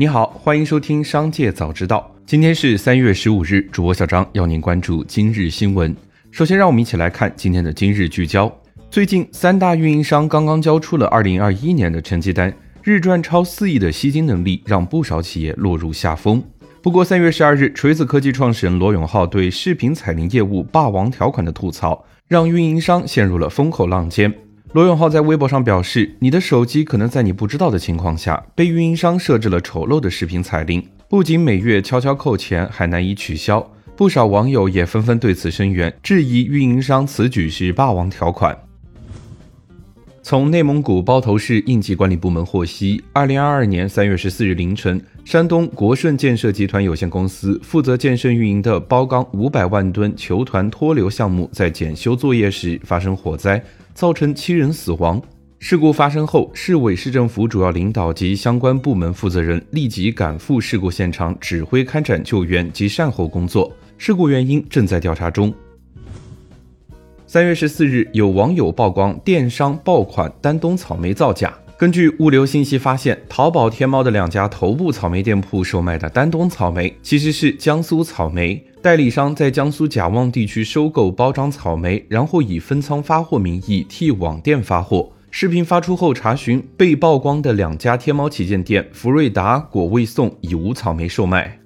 你好，欢迎收听《商界早知道》。今天是三月十五日，主播小张要您关注今日新闻。首先，让我们一起来看今天的今日聚焦。最近，三大运营商刚刚交出了二零二一年的成绩单，日赚超四亿的吸金能力让不少企业落入下风。不过，三月十二日，锤子科技创始人罗永浩对视频彩铃业务“霸王条款”的吐槽，让运营商陷入了风口浪尖。罗永浩在微博上表示：“你的手机可能在你不知道的情况下被运营商设置了丑陋的视频彩铃，不仅每月悄悄扣钱，还难以取消。”不少网友也纷纷对此声援，质疑运营商此举是霸王条款。从内蒙古包头市应急管理部门获悉，二零二二年三月十四日凌晨，山东国顺建设集团有限公司负责建设运营的包钢五百万吨球团脱硫项目在检修作业时发生火灾。造成七人死亡。事故发生后，市委市政府主要领导及相关部门负责人立即赶赴事故现场，指挥开展救援及善后工作。事故原因正在调查中。三月十四日，有网友曝光电商爆款丹东草莓造假。根据物流信息发现，淘宝、天猫的两家头部草莓店铺售卖的丹东草莓其实是江苏草莓。代理商在江苏贾望地区收购包装草莓，然后以分仓发货名义替网店发货。视频发出后，查询被曝光的两家天猫旗舰店福瑞达、果味送已无草莓售卖。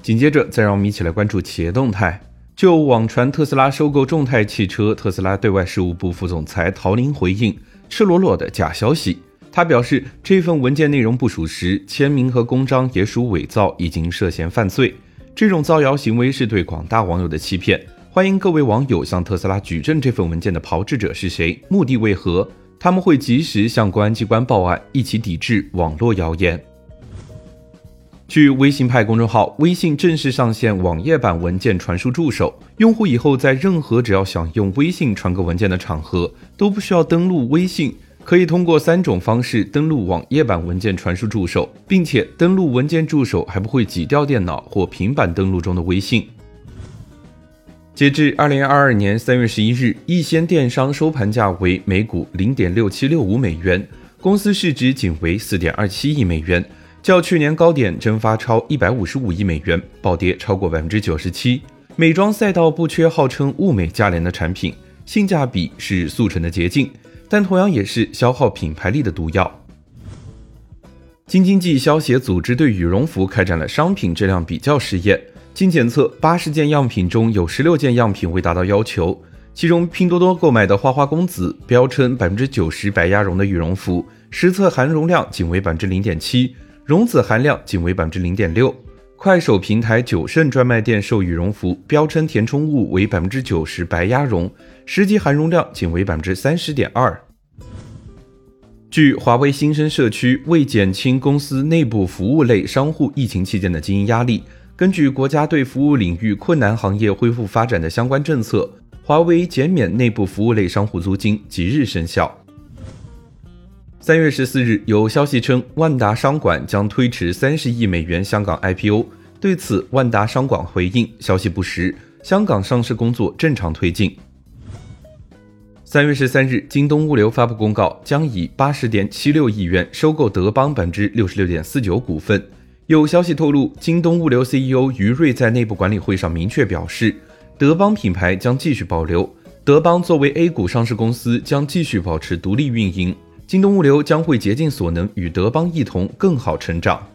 紧接着，再让我们一起来关注企业动态。就网传特斯拉收购众泰汽车，特斯拉对外事务部副总裁陶林回应：赤裸裸的假消息。他表示，这份文件内容不属实，签名和公章也属伪造，已经涉嫌犯罪。这种造谣行为是对广大网友的欺骗，欢迎各位网友向特斯拉举证这份文件的炮制者是谁，目的为何？他们会及时向公安机关报案，一起抵制网络谣言。据微信派公众号，微信正式上线网页版文件传输助手，用户以后在任何只要想用微信传个文件的场合，都不需要登录微信。可以通过三种方式登录网页版文件传输助手，并且登录文件助手还不会挤掉电脑或平板登录中的微信。截至二零二二年三月十一日，易先电商收盘价为每股零点六七六五美元，公司市值仅为四点二七亿美元，较去年高点蒸发超一百五十五亿美元，暴跌超过百分之九十七。美妆赛道不缺号称物美价廉的产品，性价比是速成的捷径。但同样也是消耗品牌力的毒药。京津冀消协组织对羽绒服开展了商品质量比较试验，经检测，八十件样品中有十六件样品未达到要求。其中，拼多多购买的花花公子标称百分之九十白鸭绒的羽绒服，实测含绒量仅为百分之零点七，绒子含量仅为百分之零点六。快手平台九盛专卖店售羽绒服，标称填充物为百分之九十白鸭绒，实际含绒量仅为百分之三十点二。据华为新生社区为减轻公司内部服务类商户疫情期间的经营压力，根据国家对服务领域困难行业恢复发展的相关政策，华为减免内部服务类商户租金即日生效。三月十四日，有消息称万达商管将推迟三十亿美元香港 IPO。对此，万达商管回应：消息不实，香港上市工作正常推进。三月十三日，京东物流发布公告，将以八十点七六亿元收购德邦百分之六十六点四九股份。有消息透露，京东物流 CEO 于瑞在内部管理会上明确表示，德邦品牌将继续保留，德邦作为 A 股上市公司将继续保持独立运营。京东物流将会竭尽所能与德邦一同更好成长。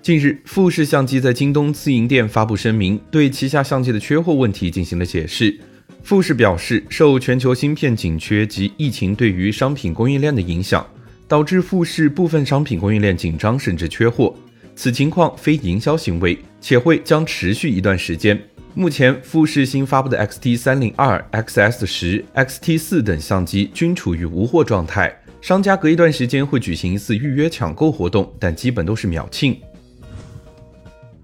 近日，富士相机在京东自营店发布声明，对旗下相机的缺货问题进行了解释。富士表示，受全球芯片紧缺及疫情对于商品供应链的影响，导致富士部分商品供应链紧张甚至缺货。此情况非营销行为，且会将持续一段时间。目前，富士新发布的 X-T 三零二、XS 十、X-T 四等相机均处于无货状态，商家隔一段时间会举行一次预约抢购活动，但基本都是秒罄。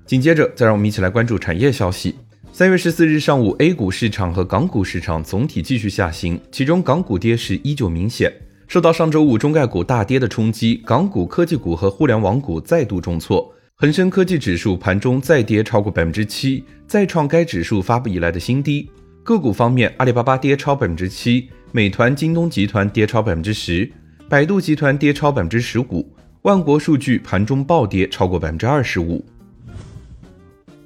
紧接着，再让我们一起来关注产业消息。三月十四日上午，A 股市场和港股市场总体继续下行，其中港股跌势依旧明显，受到上周五中概股大跌的冲击，港股科技股和互联网股再度重挫。恒生科技指数盘中再跌超过百分之七，再创该指数发布以来的新低。个股方面，阿里巴巴跌超百分之七，美团、京东集团跌超百分之十，百度集团跌超百分之十五。万国数据盘中暴跌超过百分之二十五。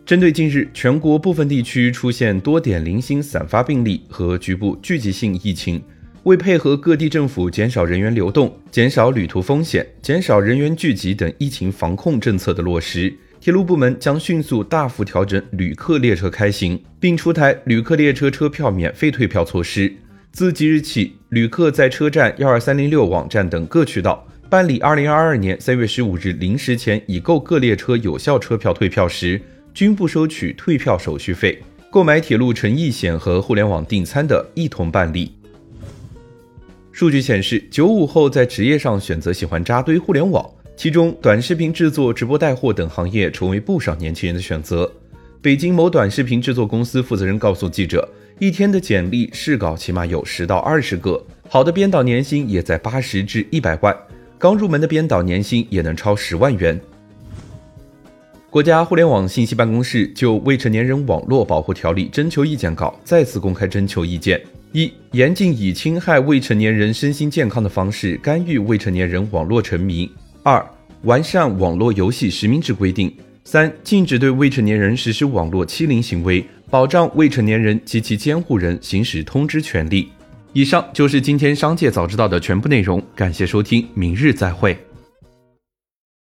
针对近日全国部分地区出现多点零星散发病例和局部聚集性疫情，为配合各地政府减少人员流动、减少旅途风险、减少人员聚集等疫情防控政策的落实，铁路部门将迅速大幅调整旅客列车开行，并出台旅客列车车票免费退票措施。自即日起，旅客在车站、幺二三零六网站等各渠道办理二零二二年三月十五日零时前已购各列车有效车票退票时。均不收取退票手续费，购买铁路乘意险和互联网订餐的一同办理。数据显示，九五后在职业上选择喜欢扎堆互联网，其中短视频制作、直播带货等行业成为不少年轻人的选择。北京某短视频制作公司负责人告诉记者，一天的简历试稿起码有十到二十个，好的编导年薪也在八十至一百万，刚入门的编导年薪也能超十万元。国家互联网信息办公室就《未成年人网络保护条例》征求意见稿再次公开征求意见：一、严禁以侵害未成年人身心健康的方式干预未成年人网络沉迷；二、完善网络游戏实名制规定；三、禁止对未成年人实施网络欺凌行为，保障未成年人及其监护人行使通知权利。以上就是今天商界早知道的全部内容，感谢收听，明日再会。